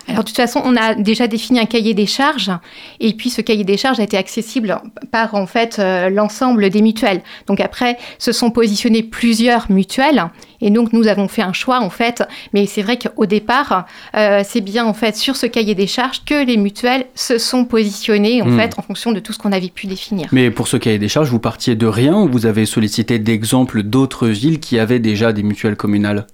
Alors, de toute façon, on a déjà défini un cahier des charges, et puis ce cahier des charges a été accessible par en fait euh, l'ensemble des mutuelles. Donc après, se sont positionnés plusieurs mutuelles, et donc nous avons fait un choix en fait. Mais c'est vrai qu'au départ, euh, c'est bien en fait sur ce cahier des charges que les mutuelles se sont positionnées en Hmm. fait en fonction de tout ce qu'on avait pu définir. Mais pour ce cahier des charges, vous partiez de rien ou vous avez sollicité d'exemples d'autres villes qui avaient déjà des mutuelles communales?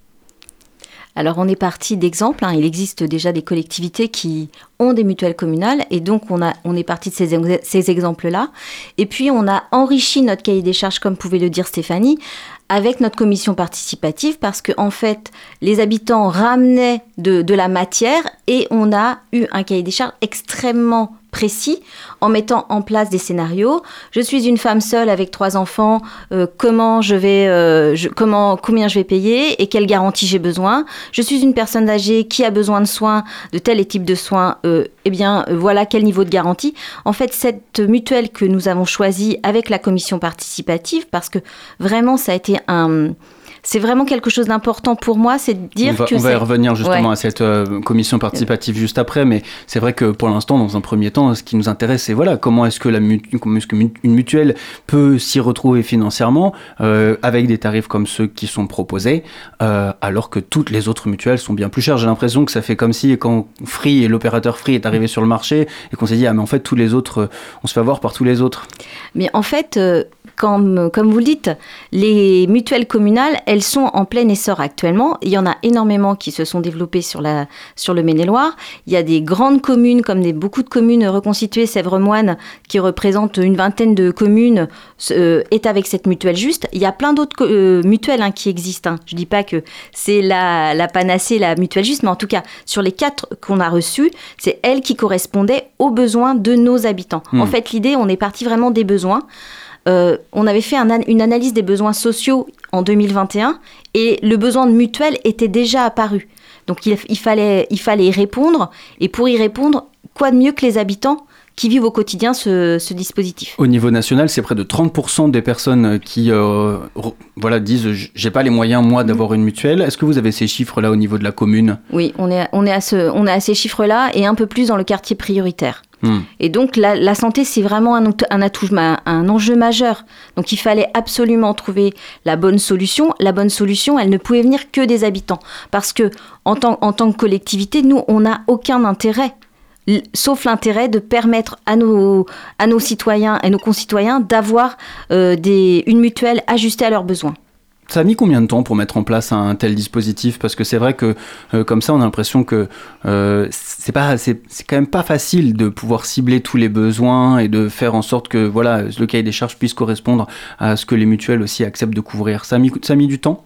Alors on est parti d'exemples. hein. Il existe déjà des collectivités qui ont des mutuelles communales et donc on, est parti de ces, ex- ces exemples-là. Et puis on a enrichi notre cahier des charges, comme pouvait le dire Stéphanie, avec notre commission participative parce que en fait les habitants ramenaient de la matière et on a eu un cahier des charges extrêmement précis en mettant en place des scénarios. Je suis une femme seule avec trois enfants. euh, comment je vais, euh, comment, combien je vais payer et quelle garantie j'ai besoin. Je suis une personne âgée qui a besoin de soins, de tel type de soins. euh, eh bien, euh, voilà quel niveau de garantie. En fait, cette mutuelle que nous avons choisie avec la commission participative, parce que vraiment, ça a été un c'est vraiment quelque chose d'important pour moi, c'est de dire on va, que on va y revenir justement Ouais. à cette euh, commission participative juste après, mais c'est vrai que pour l'instant, dans un premier temps, ce qui nous intéresse, c'est voilà, comment est-ce que, la mutu- que une mutuelle peut s'y retrouver financièrement euh, avec des tarifs comme ceux qui sont proposés, euh, alors que toutes les autres mutuelles sont bien plus chères. J'ai l'impression que ça fait comme si quand Free et l'opérateur Free est arrivé sur le marché et qu'on s'est dit ah mais en fait tous les autres, on se fait avoir par tous les autres. Mais en fait, comme, comme vous le dites, les mutuelles communales, elles sont en plein essor actuellement. Il y en a énormément qui se sont développées sur, la, sur le Maine-et-Loire. Il y a des grandes communes, comme des, beaucoup de communes reconstituées, Sèvres-Moine, qui représente une vingtaine de communes, euh, est avec cette mutuelle juste. Il y a plein d'autres euh, mutuelles hein, qui existent. hein. Je ne dis pas que c'est la, la panacée, la mutuelle juste, mais en tout cas, sur les quatre qu'on a reçues, c'est elle qui correspondait aux besoins de nos habitants. Hmm. En fait, l'idée, on est parti vraiment des besoins. Euh, on avait fait un une analyse des besoins sociaux en 2021 et le besoin de mutuelle était déjà apparu. Donc il, il fallait, il fallait y répondre et pour y répondre, quoi de mieux que les habitants qui vivent au quotidien ce, ce dispositif? Au niveau national, c'est près de 30% des personnes qui euh, voilà, disent j'ai pas les moyens moi d'avoir une mutuelle. Est-ce que vous avez ces chiffres-là au niveau de la commune? Oui, on est, on est, à, ce, on est à ces chiffres-là et un peu plus dans le quartier prioritaire. Hmm. Et donc la, santé, c'est vraiment un, enjeu majeur. Donc il fallait absolument trouver la bonne solution. La bonne solution, elle ne pouvait venir que des habitants. Parce que en tant, que collectivité, nous, on n'a aucun intérêt. Sauf l'intérêt de permettre à nos, citoyens et nos concitoyens d'avoir euh, une mutuelle ajustée à leurs besoins. Ça a mis combien de temps pour mettre en place un tel dispositif? Parce que c'est vrai que euh, comme ça, on a l'impression que euh, c'est pas, c'est quand même pas facile de pouvoir cibler tous les besoins et de faire en sorte que voilà, le cahier des charges puisse correspondre à ce que les mutuelles aussi acceptent de couvrir. Ça a mis, ça a mis du temps?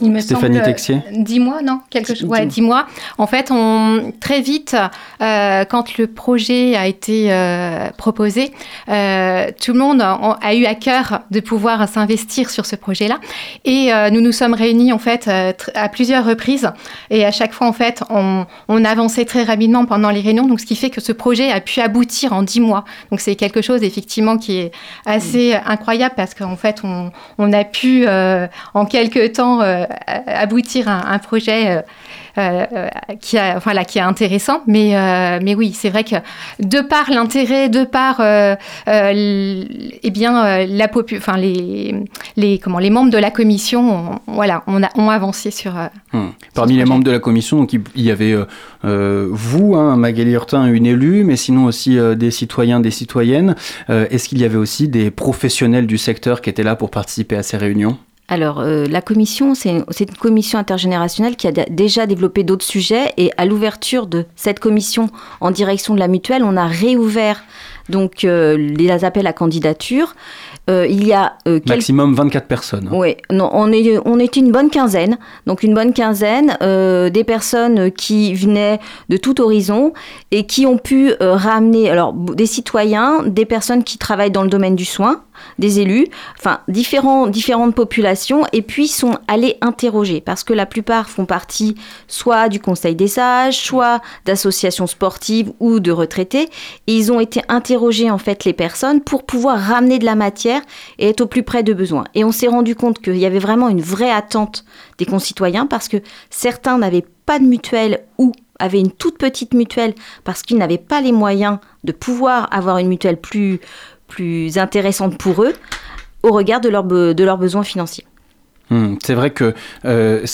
Il me Stéphanie semble, Texier Dix mois, non Quelque chose. Ouais, dix mois. En fait, on très vite, euh, quand le projet a été euh, proposé, euh, tout le monde a, a eu à cœur de pouvoir s'investir sur ce projet-là. Et euh, nous nous sommes réunis en fait euh, à plusieurs reprises. Et à chaque fois, en fait, on, on avançait très rapidement pendant les réunions. Donc, ce qui fait que ce projet a pu aboutir en dix mois. Donc, c'est quelque chose effectivement qui est assez incroyable parce qu'en fait, on, on a pu euh, en quelques temps euh, aboutir à un projet euh, euh, qui, a, voilà, qui est intéressant. Mais, euh, mais oui, c'est vrai que de par l'intérêt, de par euh, euh, eh bien, euh, la enfin, les, les, comment, les membres de la commission ont, voilà, on a, ont avancé sur. euh, Hmm. Parmi les membres de la commission, donc, il y avait euh, euh, vous, hein, Magali Hurtin, une élue, mais sinon aussi euh, des citoyens, des citoyennes. Euh, Est-ce qu'il y avait aussi des professionnels du secteur qui étaient là pour participer à ces réunions? Alors, euh, la commission, c'est une commission intergénérationnelle qui a déjà développé d'autres sujets. Et à l'ouverture de cette commission en direction de la mutuelle, on a réouvert donc euh, les appels à candidature. Euh, il y a euh, quelques- Maximum 24 personnes. oui, non, on, est, on était une bonne quinzaine. Donc une bonne quinzaine, euh, des personnes qui venaient de tout horizon et qui ont pu euh, ramener alors des citoyens, des personnes qui travaillent dans le domaine du soin, des élus, enfin différents, différentes populations et puis sont allés interroger parce que la plupart font partie soit du Conseil des sages, soit d'associations sportives ou de retraités et ils ont été interrogés en fait les personnes pour pouvoir ramener de la matière et être au plus près de besoins. Et on s'est rendu compte qu'il y avait vraiment une vraie attente des concitoyens parce que certains n'avaient pas de mutuelle ou avaient une toute petite mutuelle parce qu'ils n'avaient pas les moyens de pouvoir avoir une mutuelle plus, plus intéressante pour eux au regard de, leurs be- de leurs besoins financiers. Hmm, C'est vrai que euh,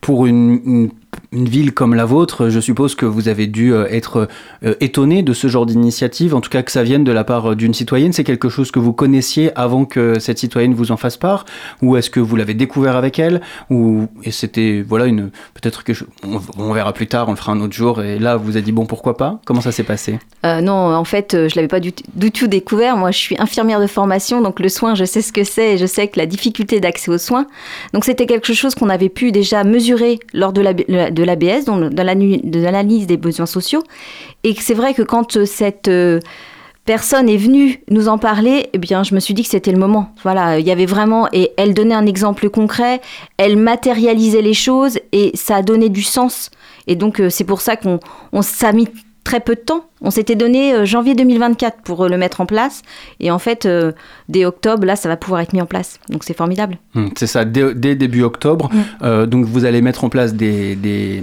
pour une- une ville comme la vôtre, je suppose que vous avez dû euh, être euh, étonné de ce genre d'initiative, en tout cas que ça vienne de la part euh, d'une citoyenne. C'est quelque chose que vous connaissiez avant que cette citoyenne vous en fasse part, ou est-ce que vous l'avez découvert avec elle, ou et c'était voilà une peut-être que je- on, verra plus tard, on le fera un autre jour, et là vous avez dit bon pourquoi pas? Comment ça s'est passé? Non, en fait, je l'avais pas du, tout découvert. Moi, je suis infirmière de formation, donc le soin, je sais ce que c'est je sais que la difficulté d'accès aux soins. Donc, c'était quelque chose qu'on avait pu déjà mesurer lors de la de l'anu- de l'analyse des besoins sociaux. Et c'est vrai que quand euh, cette euh, personne est venue nous en parler, eh bien, je me suis dit que c'était le moment. Voilà, il y avait vraiment, et elle donnait un exemple concret, elle matérialisait les choses et ça a donné du sens. Et donc, euh, c'est pour ça qu'on on, très peu de temps. On s'était donné euh, janvier 2024 pour euh, le mettre en place. Et en fait, euh, dès octobre, là, ça va pouvoir être mis en place. Donc, c'est formidable. Hmm, C'est ça, dès, dès début octobre. Euh, donc vous allez mettre en place des, des,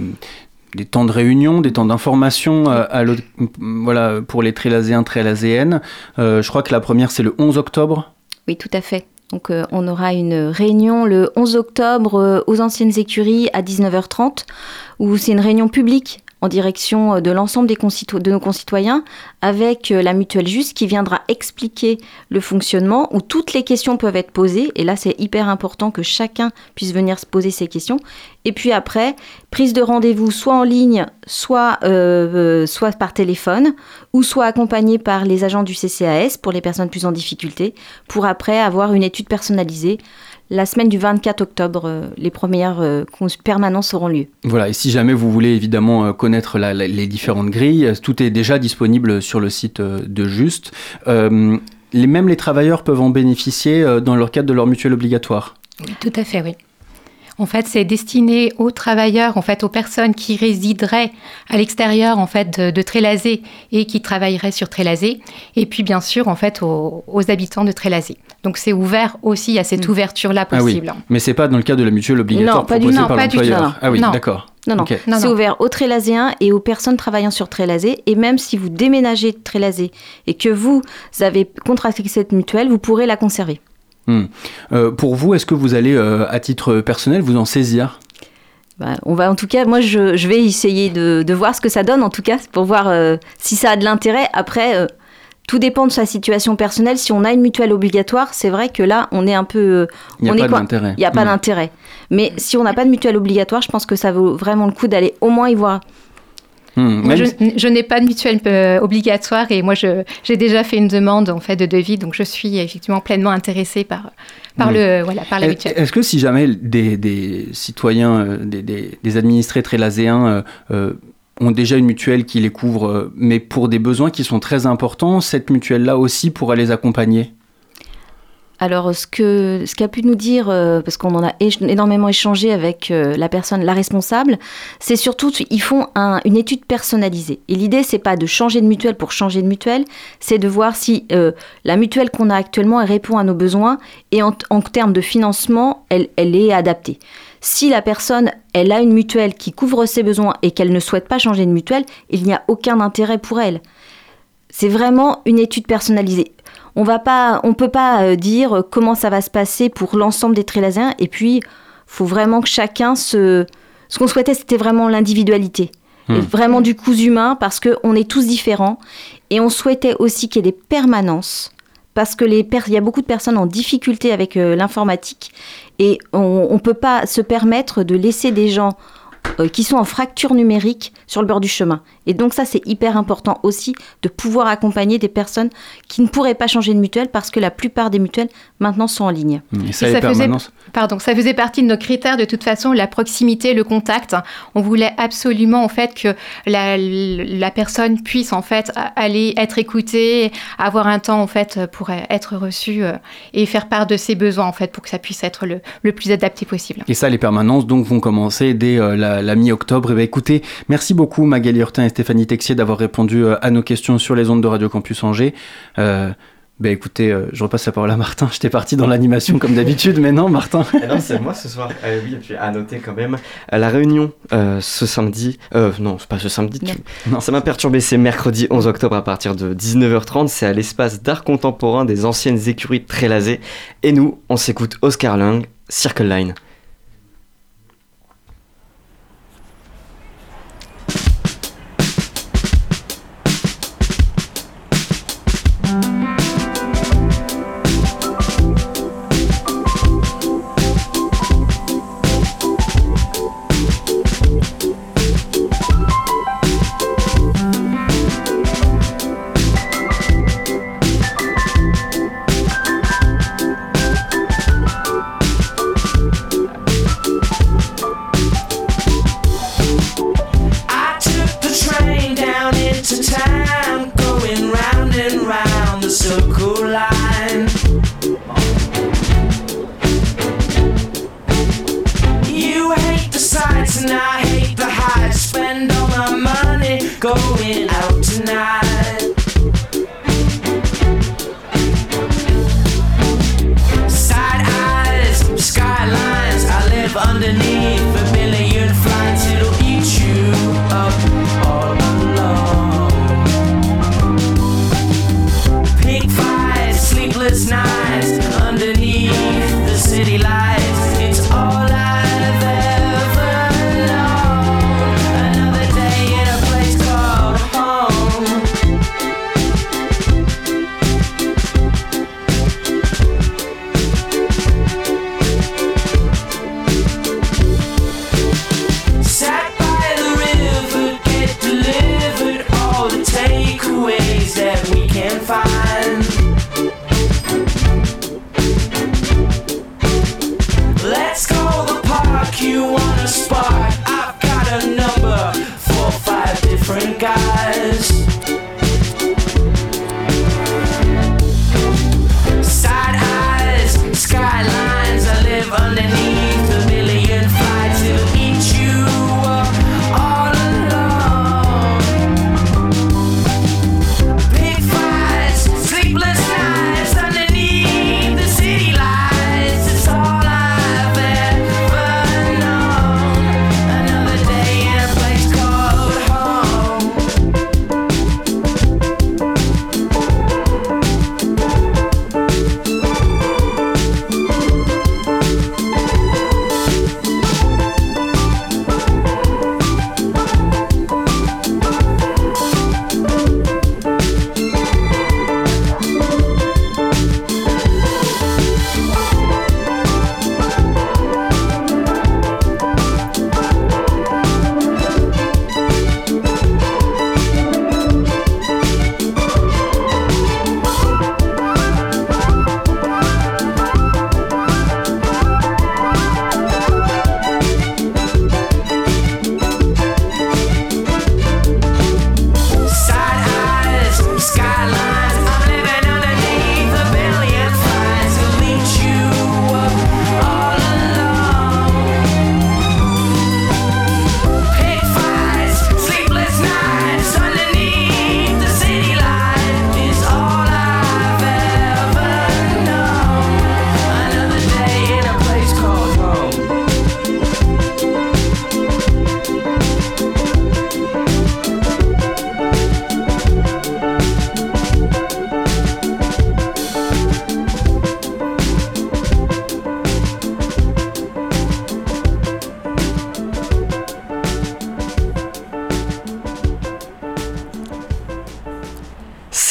des temps de réunion, des temps d'information euh, l'autre- voilà, pour les trélaséens, trélaséennes. Je crois que la première, c'est le 11 octobre. Oui, tout à fait. Donc, euh, on aura une réunion le 11 octobre euh, aux anciennes écuries à 19h30, où c'est une réunion publique en direction euh, de l'ensemble de nos concitoyens, avec euh, la mutuelle juste qui viendra expliquer le fonctionnement, où toutes les questions peuvent être posées. Et là, c'est hyper important que chacun puisse venir se poser ces questions. Et puis après, prise de rendez-vous soit en ligne, soit, euh, euh, soit par téléphone, ou soit accompagné par les agents du CCAS pour les personnes plus en difficulté, pour après avoir une étude personnalisée. La semaine du 24 octobre, euh, les premières permanences auront lieu. Voilà, et si jamais vous voulez évidemment connaître la- la- les différentes grilles, tout est déjà disponible sur le site de Juste. Euh, les, même les travailleurs peuvent en bénéficier dans leur cadre de leur mutuelle obligatoire. Oui, tout à fait, oui. En fait, c'est destiné aux travailleurs, en fait, aux personnes qui résideraient à l'extérieur, en fait, de, de Trélazé et qui travailleraient sur Trélazé. Et puis, bien sûr, en fait, aux, aux habitants de Trélazé. Donc, c'est ouvert aussi à cette ouverture-là Ah oui, possible. mais c'est pas dans le cadre de la mutuelle obligatoire Non, pas du- proposée non, par pas du tout, l'employeur. non. Ah oui, Non. d'accord. Non, non, Ok. c'est ouvert aux Trélaséens et aux personnes travaillant sur Trélazé. Et même si vous déménagez de Trélazé et que vous avez contracté cette mutuelle, vous pourrez la conserver. Hmm. Euh, pour vous, est-ce que vous allez, euh, à titre personnel, vous en saisir? Bah, on va en tout cas, moi je, je vais essayer de, de voir ce que ça donne en tout cas pour voir euh, si ça a de l'intérêt. Après, tout dépend de sa situation personnelle. Si on a une mutuelle obligatoire, c'est vrai que là on est un peu. Il n'y a pas d'intérêt. Il n'y a pas d'intérêt. Mais si on n'a pas de mutuelle obligatoire, je pense que ça vaut vraiment le coup d'aller au moins y voir. Hmm, Moi, je, je n'ai pas de mutuelle euh, obligatoire et moi, j'ai déjà fait une demande en fait de devis, donc je suis effectivement pleinement intéressée par, par Hmm. le voilà par la mutuelle. Est-ce que si jamais des, des citoyens, euh, des, des- des administrés trélaséens euh, euh, ont déjà une mutuelle qui les couvre, mais pour des besoins qui sont très importants, cette mutuelle-là aussi pourra les accompagner? Alors, ce que ce qu'a pu nous dire, euh, parce qu'on en a énormément échangé avec euh, la personne, la responsable, c'est surtout ils font un- une étude personnalisée. Et l'idée, c'est pas de changer de mutuelle pour changer de mutuelle, c'est de voir si euh, la mutuelle qu'on a actuellement elle répond à nos besoins et en, termes de financement, elle est adaptée. Si la personne, elle a une mutuelle qui couvre ses besoins et qu'elle ne souhaite pas changer de mutuelle, il n'y a aucun intérêt pour elle. C'est vraiment une étude personnalisée. On va pas, on peut pas euh, dire comment ça va se passer pour l'ensemble des Trélaséens. Et puis, faut vraiment que chacun se. Ce qu'on souhaitait, c'était vraiment l'individualité. Et vraiment du cousu humain, parce que on est tous différents. Et on souhaitait aussi qu'il y ait des permanences, parce que les il y a beaucoup de personnes en difficulté avec euh, l'informatique, et on, on peut pas se permettre de laisser des gens euh, qui sont en fracture numérique sur le bord du chemin. Et donc ça, c'est hyper important aussi de pouvoir accompagner des personnes qui ne pourraient pas changer de mutuelle parce que la plupart des mutuelles maintenant sont en ligne. Et Et ça faisait, pardon, ça faisait partie de nos critères de toute façon, la proximité, le contact. On voulait absolument en fait que la, la personne puisse en fait aller être écoutée, avoir un temps en fait pour être reçue euh, et faire part de ses besoins en fait pour que ça puisse être le, le plus adapté possible. Et ça, les permanences donc vont commencer dès euh, la, la mi-octobre. Et ben écoutez, merci beaucoup Magali Hurtin et Stéphanie Texier d'avoir répondu euh, à nos questions sur les ondes de Radio Campus Angers. Euh, ben écoutez, euh, je repasse la parole à Martin. J'étais parti dans l'animation comme d'habitude, mais non, Martin. Eh non, c'est moi ce soir. Euh, oui, et puis à noter quand même, à la réunion euh, ce samedi, non, c'est pas ce samedi, tu- ça m'a perturbé, c'est mercredi 11 octobre à partir de 19h30, c'est à l'espace d'art contemporain des anciennes écuries de Trélazé. Et nous, on s'écoute Oscar Lang, Circle Line.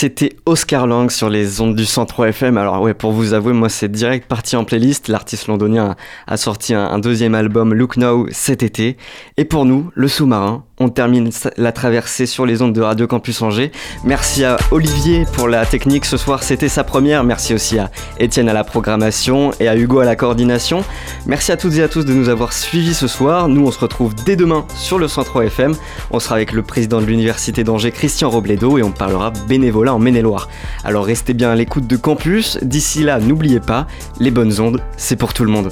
C'était Oscar Lang sur les ondes du 103 FM. Alors ouais, pour vous avouer, moi c'est direct parti en playlist. L'artiste londonien a, sorti un, un deuxième album, Look Now, cet été. Et pour nous, le sous-marin, on termine la traversée sur les ondes de Radio Campus Angers. Merci à Olivier pour la technique ce soir, c'était sa première. Merci aussi à Étienne à la programmation et à Hugo à la coordination. Merci à toutes et à tous de nous avoir suivis ce soir. Nous, on se retrouve dès demain sur le 103 FM. On sera avec le président de l'Université d'Angers, Christian Robledo, et on parlera bénévolat en Maine-et-Loire. Alors restez bien à l'écoute de Campus. D'ici là, n'oubliez pas, les bonnes ondes, c'est pour tout le monde.